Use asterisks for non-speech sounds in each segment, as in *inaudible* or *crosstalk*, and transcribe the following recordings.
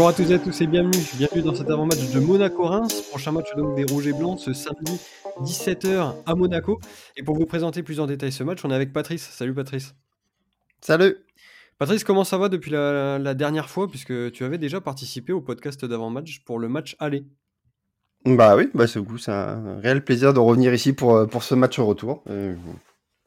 Bonjour à tous et à tous et bienvenue. Bienvenue dans cet avant-match de Monaco-Reims. Prochain match donc des Rouges et Blancs ce samedi 17h à Monaco. Et pour vous présenter plus en détail ce match, on est avec Patrice. Salut Patrice. Salut. Patrice, comment ça va depuis la, dernière fois puisque tu avais déjà participé au podcast d'avant-match pour le match aller? Bah oui, bah c'est un réel plaisir de revenir ici pour, euh, pour ce match retour. Euh,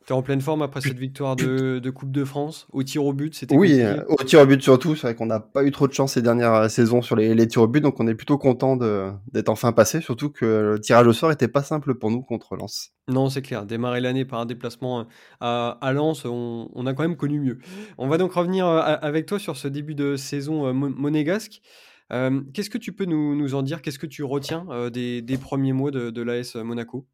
T'es en pleine forme après cette victoire de, Coupe de France? Au tir au but, c'était Oui, euh, au tir au but surtout. C'est vrai qu'on n'a pas eu trop de chance ces dernières euh, saisons sur les, les tirs au but, donc on est plutôt content d'être enfin passé. Surtout que le tirage au sort était pas simple pour nous contre Lens. Non, c'est clair. Démarrer l'année par un déplacement euh, à, à Lens, on, a quand même connu mieux. On va donc revenir avec toi sur ce début de saison monégasque. Qu'est-ce que tu peux nous, en dire? Qu'est-ce que tu retiens des, premiers mois de, de l'AS Monaco?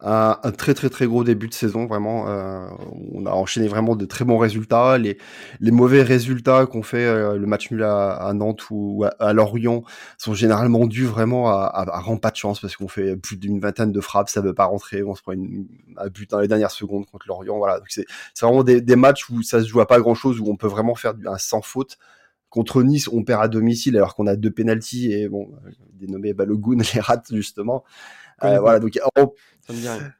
Un, très très très gros début de saison vraiment. Euh, on a enchaîné vraiment de très bons résultats. Les, les mauvais résultats qu'on fait, euh, le match nul à, Nantes ou à, Lorient, sont généralement dus vraiment à, à, à pas de chance parce qu'on fait plus d'une vingtaine de frappes, ça veut pas rentrer, on se prend une, un but dans les dernières secondes contre Lorient. Voilà, c'est vraiment des, des, matchs où ça se joue à pas grand chose, où on peut vraiment faire un sans faute. Contre Nice, on perd à domicile alors qu'on a deux pénalties et bon, euh, dénommé Balogun *laughs* les rate justement. Euh, voilà, donc il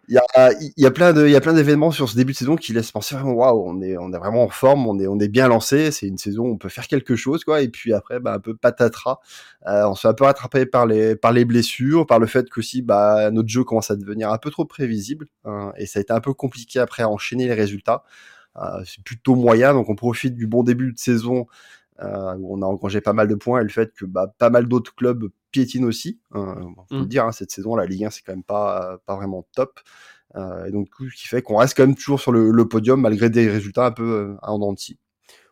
y a, il y a plein de, il y a plein d'événements sur ce début de saison qui laissent penser vraiment, waouh, on est, on est vraiment en forme, on est, on est bien lancé. C'est une saison où on peut faire quelque chose, quoi. Et puis après, bah, un peu patatras. Euh, on se fait un peu rattraper par les, par les blessures, par le fait qu'aussi, bah, notre jeu commence à devenir un peu trop prévisible. Hein, et ça a été un peu compliqué après à enchaîner les résultats. Euh, c'est plutôt moyen, donc on profite du bon début de saison euh, où on a engrangé pas mal de points et le fait que bah, pas mal d'autres clubs piétinent aussi. Hein, faut le mm. dire, hein, cette saison, la Ligue 1, c'est quand même pas, pas vraiment top. Euh, et donc, ce qui fait qu'on reste quand même toujours sur le, podium malgré des résultats un peu euh, en denti.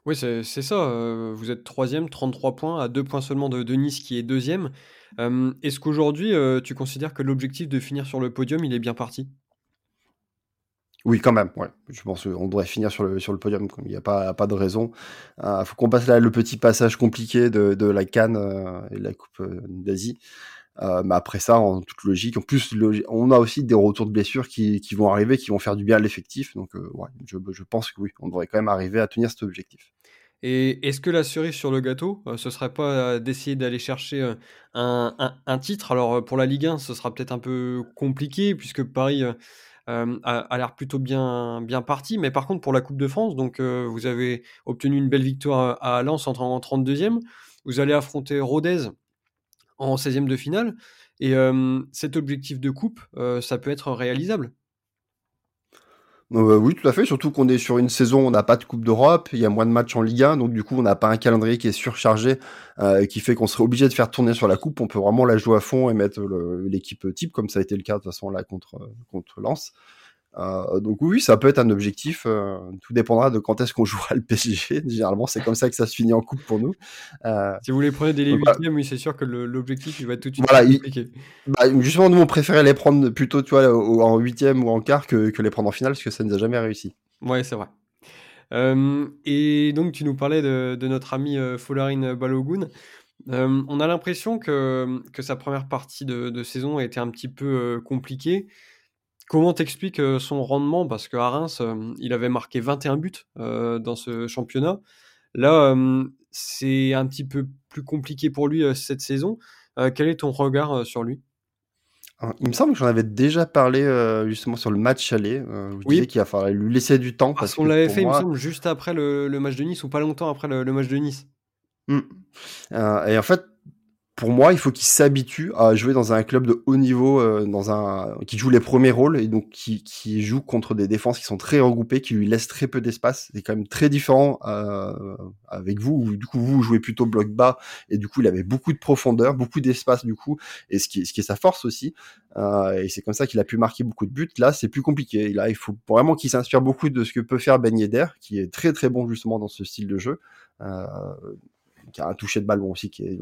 Oui, c'est ça. Euh, vous êtes troisième, 33 points, à deux points seulement de, de Nice qui est deuxième. Est-ce qu'aujourd'hui, tu considères que l'objectif de finir sur le podium, il est bien parti? Oui, quand même. Ouais. Je pense qu'on devrait finir sur le, sur le podium. Il n'y a pas, pas de raison. Il euh, faut qu'on passe là le petit passage compliqué de, de la Cannes euh, et de la Coupe euh, d'Asie. mais après ça, en toute logique, en plus, on a aussi des retours de blessures qui, qui vont arriver, qui vont faire du bien à l'effectif. Donc, ouais, je, je, pense que oui, on devrait quand même arriver à tenir cet objectif. Et est-ce que la cerise sur le gâteau, ce serait pas d'essayer d'aller chercher un, un, titre? Alors pour la Ligue 1, ce sera peut-être un peu compliqué puisque Paris a, l'air plutôt bien, bien parti. Mais par contre, pour la Coupe de France, donc vous avez obtenu une belle victoire à Lens en, en 32e. Vous allez affronter Rodez en 16e de finale. Et cet objectif de coupe, ça peut être réalisable. Euh, oui, tout à fait. Surtout qu'on est sur une saison, on n'a pas de Coupe d'Europe, il y a moins de matchs en Ligue 1, donc du coup, on n'a pas un calendrier qui est surchargé, euh, qui fait qu'on serait obligé de faire tourner sur la Coupe. On peut vraiment la jouer à fond et mettre l'équipe type, comme ça a été le cas de toute façon là contre contre Lens. Euh, donc oui, ça peut être un objectif. Euh, tout dépendra de quand est-ce qu'on *laughs* jouera le PSG. Généralement, c'est comme ça que ça se finit en coupe pour nous. Euh, si vous les prenez dès les huitièmes, oui, c'est sûr que l'objectif il va tout de suite voilà, compliqué. Bah, justement, nous on préférait les prendre plutôt, tu vois, en huitième ou en quart que, que, les prendre en finale, parce que ça ne nous a jamais réussi. Ouais, c'est vrai. et donc tu nous parlais de, de notre ami Folarine Balogun. on a l'impression que, que sa première partie de, de, saison a été un petit peu compliquée. Comment t'expliques son rendement? Parce qu'à Reims, il avait marqué 21 buts dans ce championnat. Là, c'est un petit peu plus compliqué pour lui cette saison. quel est ton regard sur lui? Ah, il me semble que j'en avais déjà parlé justement sur le match aller. Euh, je oui. qu'il a fallu lui laisser du temps. Parce, qu'on l'avait fait, il me semble, juste après le, match de Nice ou pas longtemps après le, match de Nice? Mmh. et en fait, pour moi, il faut qu'il s'habitue à jouer dans un club de haut niveau, euh, dans un qui joue les premiers rôles et donc qui, qui joue contre des défenses qui sont très regroupées, qui lui laissent très peu d'espace. C'est quand même très différent euh, avec vous. Où, du coup, vous jouez plutôt bloc bas et du coup, il avait beaucoup de profondeur, beaucoup d'espace du coup, et ce qui, ce qui est sa force aussi. Euh, et c'est comme ça qu'il a pu marquer beaucoup de buts. Là, c'est plus compliqué. Là, il faut vraiment qu'il s'inspire beaucoup de ce que peut faire Ben Yedder, qui est très très bon justement dans ce style de jeu. Euh, qui a un toucher de ballon aussi qui est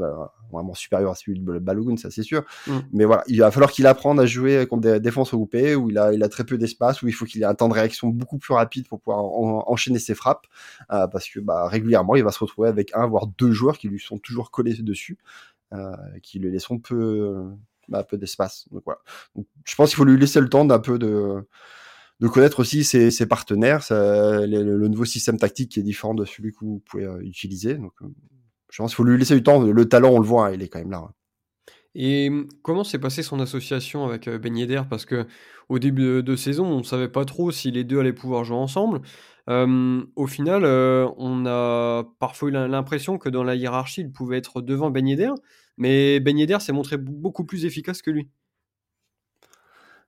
vraiment supérieur à celui de Balogun, ça c'est sûr. Mm. Mais voilà, il va falloir qu'il apprenne à jouer contre des défenses regroupées où il a, il a très peu d'espace, où il faut qu'il ait un temps de réaction beaucoup plus rapide pour pouvoir enchaîner ses frappes, euh, parce que bah, régulièrement il va se retrouver avec un voire deux joueurs qui lui sont toujours collés dessus, euh, qui lui laisseront peu, bah, peu d'espace. Donc voilà. Donc, je pense qu'il faut lui laisser le temps d'un peu de de connaître aussi ses, ses partenaires, ça, le, nouveau système tactique qui est différent de celui que vous pouvez euh, utiliser. Donc, je pense qu'il faut lui laisser du temps. Le talent, on le voit, hein, il est quand même là. Hein. Et mmh, comment s'est passée son association avec Ben Yedder? Parce que au début de, saison, on ne savait pas trop si les deux allaient pouvoir jouer ensemble. au final, on a parfois eu l'impression que dans la hiérarchie, il pouvait être devant Ben mais Ben s'est montré beaucoup plus efficace que lui.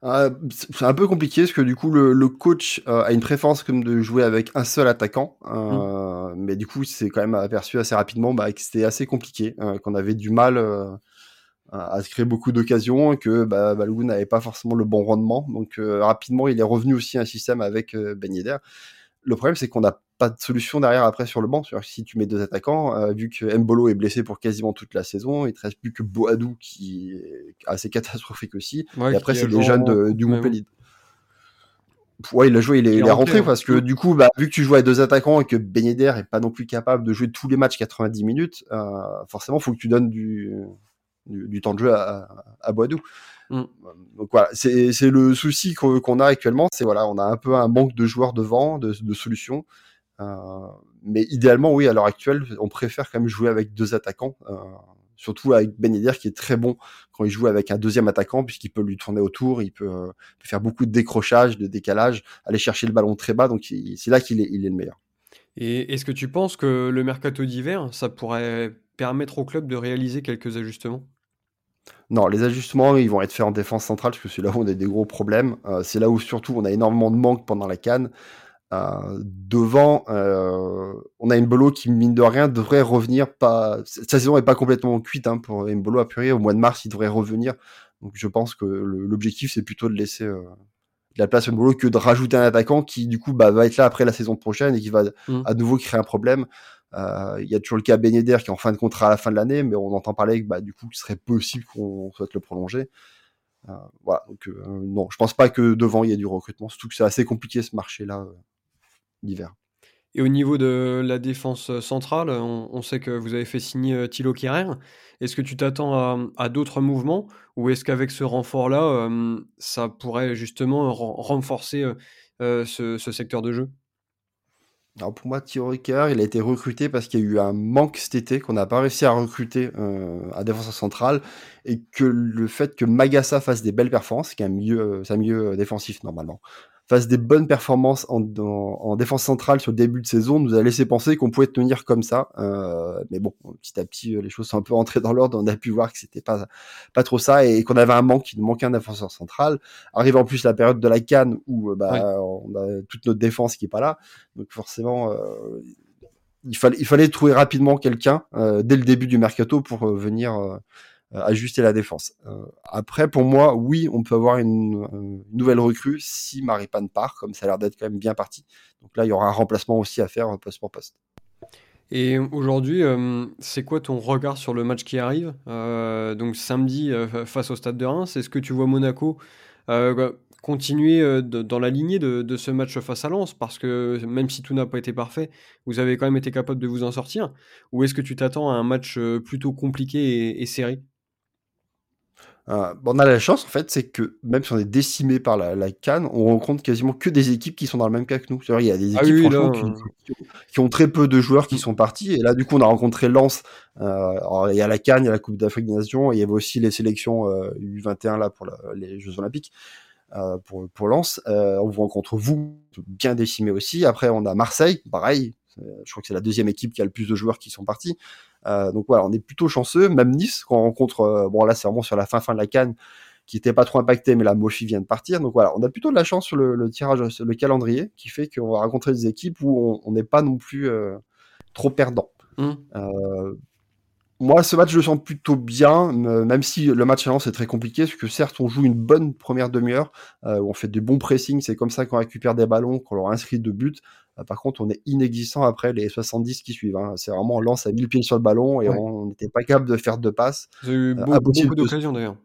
Ah, c'est un peu compliqué parce que du coup le, coach a une préférence comme de jouer avec un seul attaquant, mmh. mais du coup c'est quand même aperçu assez rapidement bah, que c'était assez compliqué, hein, qu'on avait du mal à se créer beaucoup d'occasions que bah, Balogun n'avait pas forcément le bon rendement. Donc euh, rapidement, il est revenu aussi à un système avec euh, Ben Yedder. Le problème, c'est qu'on n'a pas de solution derrière après sur le banc. si tu mets deux attaquants, euh, vu que Mbolo est blessé pour quasiment toute la saison, il te reste plus que Boadou qui est assez *laughs* catastrophique aussi. et après, c'est des jeunes du Montpellier. Ouais, il a joué, il est, rentré, parce que du coup, bah, vu que tu joues à deux attaquants et que Ben Yedder est pas non plus capable de jouer tous les matchs 90 minutes, euh, forcément, faut que tu donnes du, du, temps de jeu à, à Boadou. Mm. Donc voilà, c'est le souci qu'on a actuellement, c'est voilà, on a un peu un manque de joueurs devant, de, de solutions. Euh, mais idéalement, oui, à l'heure actuelle, on préfère quand même jouer avec deux attaquants, euh, surtout avec Ben Yedder qui est très bon quand il joue avec un deuxième attaquant puisqu'il peut lui tourner autour, il peut, euh, peut, faire beaucoup de décrochage, de décalage, aller chercher le ballon très bas, donc c'est là qu'il est, il est le meilleur. Et est-ce que tu penses que le mercato d'hiver, ça pourrait permettre au club de réaliser quelques ajustements? Non, les ajustements, ils vont être faits en défense centrale, parce que c'est là où on a des gros problèmes. Euh, c'est là où surtout on a énormément de manque pendant la canne. Euh, devant, euh, on a Mbolo qui, mine de rien, devrait revenir. Pas... Sa saison n'est pas complètement cuite hein, pour Mbolo à Purier. Au mois de mars, il devrait revenir. Donc je pense que l'objectif, c'est plutôt de laisser de la place à Mbolo que de rajouter un attaquant qui, du coup, bah, va être là après la saison prochaine et qui va mmh. à nouveau créer un problème. Euh, il y a toujours le cas Ben qui est en fin de contrat à la fin de l'année, mais on entend parler que bah, du coup, il serait possible qu'on souhaite le prolonger. Euh, voilà, donc euh, non, je pense pas que devant il y ait du recrutement, surtout que c'est assez compliqué ce marché-là Et au niveau de la défense centrale, on, sait que vous avez fait signer Thilo Kerrer. Est-ce que tu t'attends à, d'autres mouvements ou est-ce qu'avec ce renfort-là, ça pourrait justement renforcer ce, secteur de jeu? Alors pour moi, Thierry Ricker, il a été recruté parce qu'il y a eu un manque cet été, qu'on n'a pas réussi à recruter euh, à défenseur central, et que le fait que Magassa fasse des belles performances, qui est un milieu, c'est un milieu défensif normalement, fasse des bonnes performances en, en, défense centrale sur le début de saison nous a laissé penser qu'on pouvait tenir comme ça. Euh, mais bon, petit à petit, les choses sont un peu entrées dans l'ordre. On a pu voir que c'était pas pas trop ça et qu'on avait un manque, il nous manquait un défenseur central. Arrive en plus la période de la canne où bah, on a toute notre défense qui est pas là. Donc forcément, euh, il fallait il fallait trouver rapidement quelqu'un euh, dès le début du mercato pour euh, venir euh, euh, ajuster la défense. Euh, après, pour moi, oui, on peut avoir une, nouvelle recrue si Maripane part, comme ça a l'air d'être quand même bien parti. Donc là, il y aura un remplacement aussi à faire poste pour poste. Et aujourd'hui, euh, c'est quoi ton regard sur le match qui arrive Donc samedi face au Stade de Reims, est-ce que tu vois Monaco continuer dans la lignée de, ce match face à Lens? Parce que même si tout n'a pas été parfait, vous avez quand même été capable de vous en sortir. Ou est-ce que tu t'attends à un match plutôt compliqué et serré? Euh, on a la chance en fait, c'est que même si on est décimé par la, la canne, on rencontre quasiment que des équipes qui sont dans le même cas que nous. Il y a des ah équipes franchement qui, ont très peu de joueurs qui sont partis. Et là, du coup, on a rencontré Lens. Euh, il y a la canne, il y a la Coupe d'Afrique des Nations, et il y avait aussi les sélections euh, U21 là pour les Jeux Olympiques. Euh, pour, pour Lens, euh, on vous rencontre vous, bien décimé aussi. Après, on a Marseille, pareil. Je crois que c'est la deuxième équipe qui a le plus de joueurs qui sont partis. Euh, donc voilà, on est plutôt chanceux. Même Nice, quand on rencontre, euh, bon là c'est vraiment sur la fin fin de la canne, qui était pas trop impacté, mais la Mofi vient de partir. Donc voilà, on a plutôt de la chance sur le, tirage, sur le calendrier, qui fait qu'on va rencontrer des équipes où on n'est pas non plus euh, trop perdant. Mmh. moi, ce match, je le sens plutôt bien, même si le match à Lens est très compliqué, parce que certes, on joue une bonne première demi-heure, où on fait des bons pressings, c'est comme ça qu'on récupère des ballons, qu'on leur inscrit de buts. Euh, par contre, on est inexistant après les 70 qui suivent. Hein. C'est vraiment on lance à 1000 pieds sur le ballon et on n'était pas capable de faire deux passes. Ils ont eu euh, beaucoup, d'occasions d'ailleurs.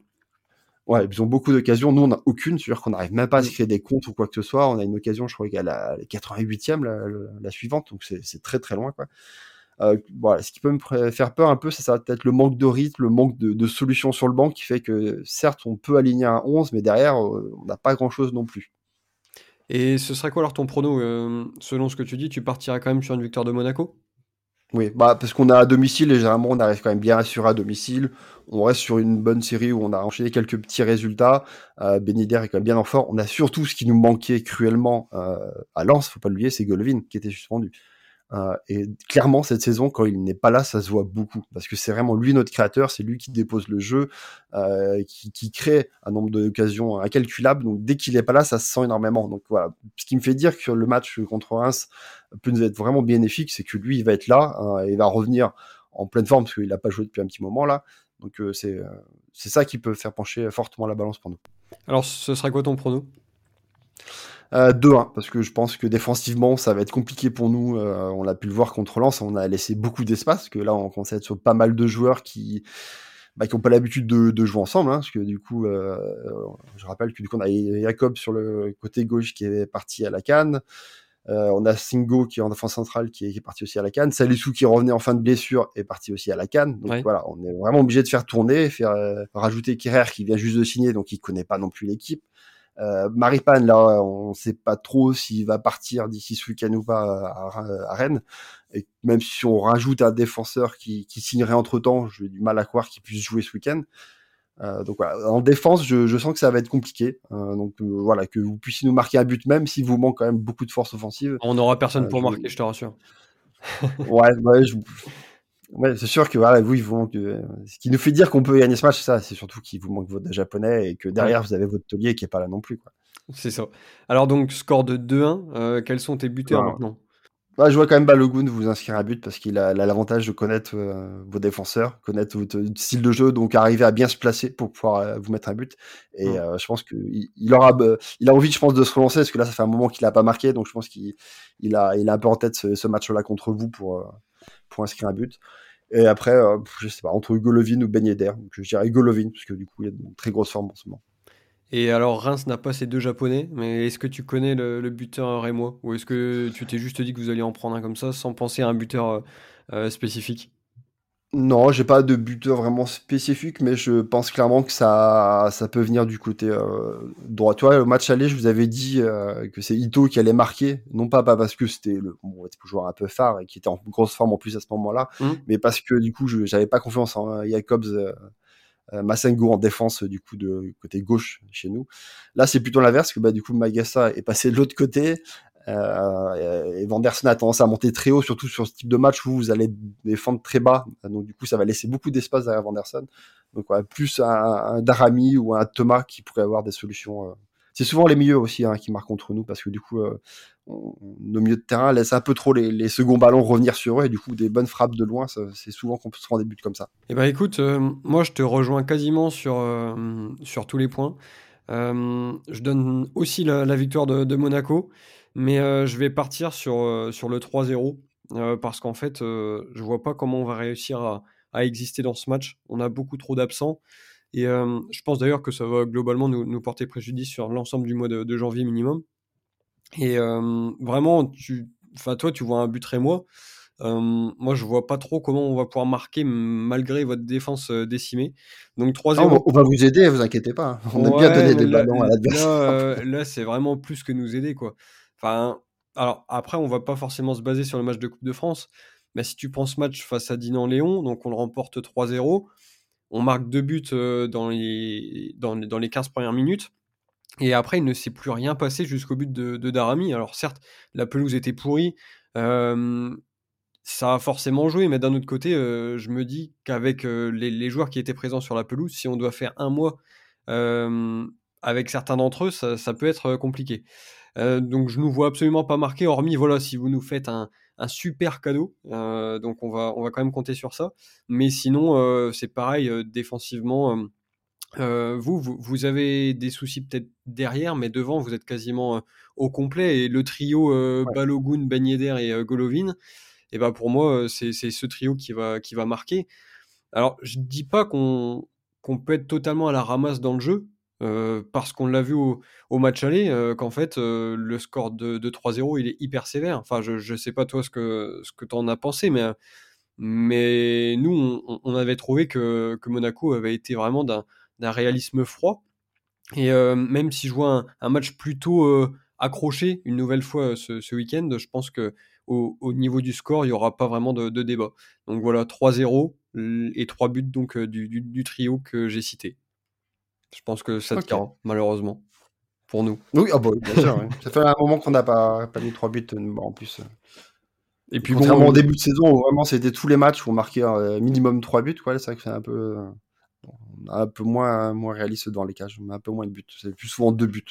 Ouais, ils ont beaucoup d'occasions. Nous, on n'a aucune. C'est-à-dire qu'on n'arrive même pas à se créer des comptes ou quoi que ce soit. On a une occasion, je crois, qu'à la 88e, la, suivante. Donc, c'est très, très loin. Quoi. Euh, voilà, ce qui peut me faire peur un peu, c'est ça, peut-être le manque de rythme, le manque de, solutions sur le banc qui fait que, certes, on peut aligner un 11, mais derrière, on n'a pas grand-chose non plus. Et ce serait quoi alors ton prono euh, Selon ce que tu dis, tu partiras quand même sur une victoire de Monaco? Oui, bah, parce qu'on a à domicile et généralement on arrive quand même bien assuré à domicile. On reste sur une bonne série où on a enchaîné quelques petits résultats. Euh, est quand même bien en fort. On a surtout ce qui nous manquait cruellement euh, à Lens, faut pas l'oublier, c'est Golovin qui était suspendu. Euh, et clairement, cette saison, quand il n'est pas là, ça se voit beaucoup. Parce que c'est vraiment lui notre créateur, c'est lui qui dépose le jeu, euh, qui, crée un nombre d'occasions incalculables. Donc dès qu'il n'est pas là, ça se sent énormément. Donc voilà. Ce qui me fait dire que le match contre Reims peut nous être vraiment bénéfique, c'est que lui, il va être là, hein, il va revenir en pleine forme, parce qu'il n'a pas joué depuis un petit moment là. Donc euh, c'est c'est ça qui peut faire pencher fortement la balance pour nous. Alors ce serait quoi ton prono? 2-1, euh, parce que je pense que défensivement, ça va être compliqué pour nous. Euh, on l'a pu le voir contre Lens, on a laissé beaucoup d'espace, que là, on commence à être sur pas mal de joueurs qui bah, qui n'ont pas l'habitude de, de, jouer ensemble, hein, parce que du coup, euh, je rappelle que du coup, on a Jacob sur le côté gauche qui est parti à la canne. Euh, on a Singo qui est en défense centrale qui est, qui est parti aussi à la canne. Salissou qui revenait en fin de blessure est parti aussi à la canne. Donc voilà, on est vraiment obligé de faire tourner, faire rajouter Kirer qui vient juste de signer, donc il connaît pas non plus l'équipe. Euh, Maripane, là, on ne sait pas trop s'il va partir d'ici ce week-end ou pas à, Rennes. Et même si on rajoute un défenseur qui, qui signerait entre temps, j'ai du mal à croire qu'il puisse jouer ce week-end. Euh, donc voilà, en défense, je, je, sens que ça va être compliqué. Euh, donc euh, voilà, que vous puissiez nous marquer un but, même s'il vous manque quand même beaucoup de force offensive. On n'aura personne pour marquer, je te rassure. ouais, ouais je, Ouais, c'est sûr que voilà, vous, ils vous ce qui nous fait dire qu'on peut gagner ce match, c'est ça. C'est surtout qu'il vous manque votre japonais et que derrière, vous avez votre taulier qui est pas là non plus. Quoi. C'est ça. Alors, donc, score de 2-1, euh, quels sont tes buteurs maintenant? Bah, Je vois quand même Balogun vous inscrire à but parce qu'il a l'avantage de connaître euh, vos défenseurs, connaître votre style de jeu, donc arriver à bien se placer pour pouvoir euh, vous mettre un but. Et je pense qu'il il aura, il a envie, je pense, de se relancer parce que là, ça fait un moment qu'il n'a pas marqué, donc je pense qu'il il a, il a un peu en tête ce, ce match-là contre vous pour pour inscrire un but. Et après, euh, je sais pas, entre Golovin ou Ben Yedder. Je dirais Golovin, parce que du coup, il y a une très grosse forme en ce moment. Et alors, Reims n'a pas ces deux japonais, mais est-ce que tu connais le, buteur rémois? Ou est-ce que tu t'es juste dit que vous alliez en prendre un comme ça sans penser à un buteur euh, euh, spécifique? Non, j'ai pas de buteur vraiment spécifique, mais je pense clairement que ça, ça peut venir du côté euh, droit. Toi, au match aller, je vous avais dit euh, que c'est Ito qui allait marquer, non pas, pas parce que c'était le bon, joueur un peu phare et qui était en grosse forme en plus à ce moment-là, mmh. mais parce que du coup, je j'avais pas confiance en Jacobs. Euh, euh, Massengo en défense du coup de côté gauche chez nous. Là, c'est plutôt l'inverse que bah du coup Magassa est passé de l'autre côté. Euh, et Vanderson a tendance à monter très haut, surtout sur ce type de match où vous allez défendre très bas. Donc du coup, ça va laisser beaucoup d'espace derrière Vanderson. Donc plus un, Darami ou un Thomas qui pourrait avoir des solutions. Euh. C'est souvent les milieux aussi hein, qui marquent contre nous parce que du coup, euh, nos milieux de terrain laissent un peu trop les, seconds ballons revenir sur eux et du coup, des bonnes frappes de loin, c'est souvent qu'on se rendre des buts comme ça. Eh ben écoute, moi je te rejoins quasiment sur, sur tous les points. je donne aussi la, victoire de Monaco. Mais euh, je vais partir sur, euh, sur le 3-0 euh, parce qu'en fait, je vois pas comment on va réussir à, à, exister dans ce match. On a beaucoup trop d'absents. Et je pense d'ailleurs que ça va globalement nous, nous porter préjudice sur l'ensemble du mois de, janvier minimum. Et vraiment, tu, toi, tu vois un but très moi. moi, je vois pas trop comment on va pouvoir marquer malgré votre défense décimée. Donc 3-0. Ah, on va vous aider, vous inquiétez pas. On a bien donné des ballons à l'adversaire. Là, là c'est vraiment plus que nous aider, quoi. Enfin, alors après, on va pas forcément se baser sur le match de Coupe de France, mais si tu prends ce match face à Dinan-Léon, donc on le remporte 3-0, on marque deux buts euh, dans les, dans, dans, les 15 premières minutes, et après, il ne s'est plus rien passé jusqu'au but de, Darami. Alors certes, la pelouse était pourrie, euh, ça a forcément joué, mais d'un autre côté, euh, je me dis qu'avec les, les, joueurs qui étaient présents sur la pelouse, si on doit faire un mois avec certains d'entre eux, ça, peut être compliqué. Euh, donc je nous vois absolument pas marquer, hormis voilà si vous nous faites un, super cadeau. Euh, donc on va, on va quand même compter sur ça. Mais sinon, euh, c'est pareil, défensivement, vous, vous, avez des soucis peut-être derrière, mais devant, vous êtes quasiment au complet. Et le trio Balogun, Ben Yedder et Golovin, et eh ben pour moi, c'est ce trio qui va, qui va marquer. Alors, je dis pas qu'on qu'on peut être totalement à la ramasse dans le jeu, parce qu'on l'a vu au, match aller, qu'en fait, le score de, 3-0, il est hyper sévère. Enfin, je ne sais pas toi ce que, ce que tu en as pensé, mais, mais nous, on, avait trouvé que, que, Monaco avait été vraiment d'un réalisme froid. Et même si je vois un, match plutôt accroché une nouvelle fois ce, ce week-end, je pense que au, niveau du score, il n'y aura pas vraiment de, débat. Donc voilà, 3-0 et 3 buts donc du, trio que j'ai cité. Je pense que ça te malheureusement, pour nous. Oui, ah bah, bien sûr. *laughs* Ça fait un moment qu'on n'a pas, pas mis 3 buts en plus. Et puis Contrairement bon, au début de saison, où vraiment c'était tous les matchs où on marquait un minimum 3 buts, c'est vrai que c'est un peu, un peu moins, moins réaliste dans les cages, on a un peu moins de buts. C'est plus souvent deux buts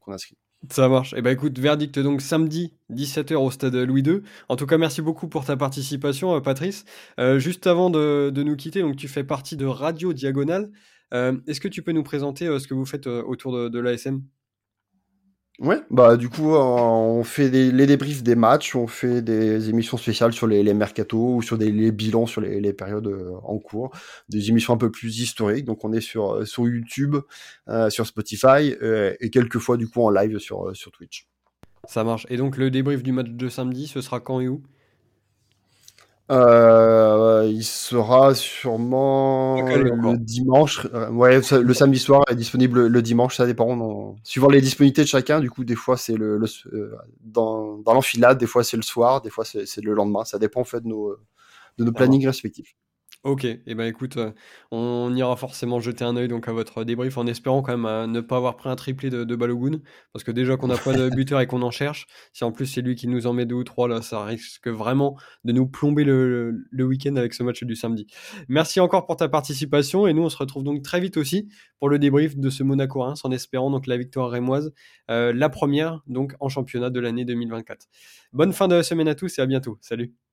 qu'on inscrit. Ça marche. Et eh ben écoute, verdict donc samedi 17h au stade Louis II. En tout cas, merci beaucoup pour ta participation, euh, Patrice. Euh, juste avant de, nous quitter, donc tu fais partie de Radio Diagonale. Euh, est-ce que tu peux nous présenter ce que vous faites autour de, de l'ASM Ouais, bah du coup, on fait les débriefs des matchs, on fait des émissions spéciales sur les, les mercatos ou sur des les bilans sur les, périodes euh, en cours, des émissions un peu plus historiques. Donc on est sur euh, sur YouTube, euh, sur Spotify et quelques fois du coup en live sur sur Twitch. Ça marche. Et donc le débrief du match de samedi, ce sera quand et où? Euh, il sera sûrement le dimanche. Euh, ouais, le samedi soir est disponible le dimanche, ça dépend. Suivant les disponibilités de chacun, du coup, des fois c'est le, euh, dans, dans l'enfilade, des fois c'est le soir, des fois c'est le lendemain. Ça dépend en fait de nos, de nos plannings respectifs. Ok, et eh ben écoute, euh, on ira forcément jeter un œil donc à votre débrief en espérant quand même euh, ne pas avoir pris un triplé de, Balogun, parce que déjà qu'on n'a pas de *laughs* buteur et qu'on en cherche, si en plus c'est lui qui nous en met deux ou trois là, ça risque vraiment de nous plomber le, week-end avec ce match du samedi. Merci encore pour ta participation et nous on se retrouve donc très vite aussi pour le débrief de ce Monaco Reims en espérant donc la victoire rémoise, euh, la première donc en championnat de l'année 2024. Bonne fin de semaine à tous et à bientôt. Salut.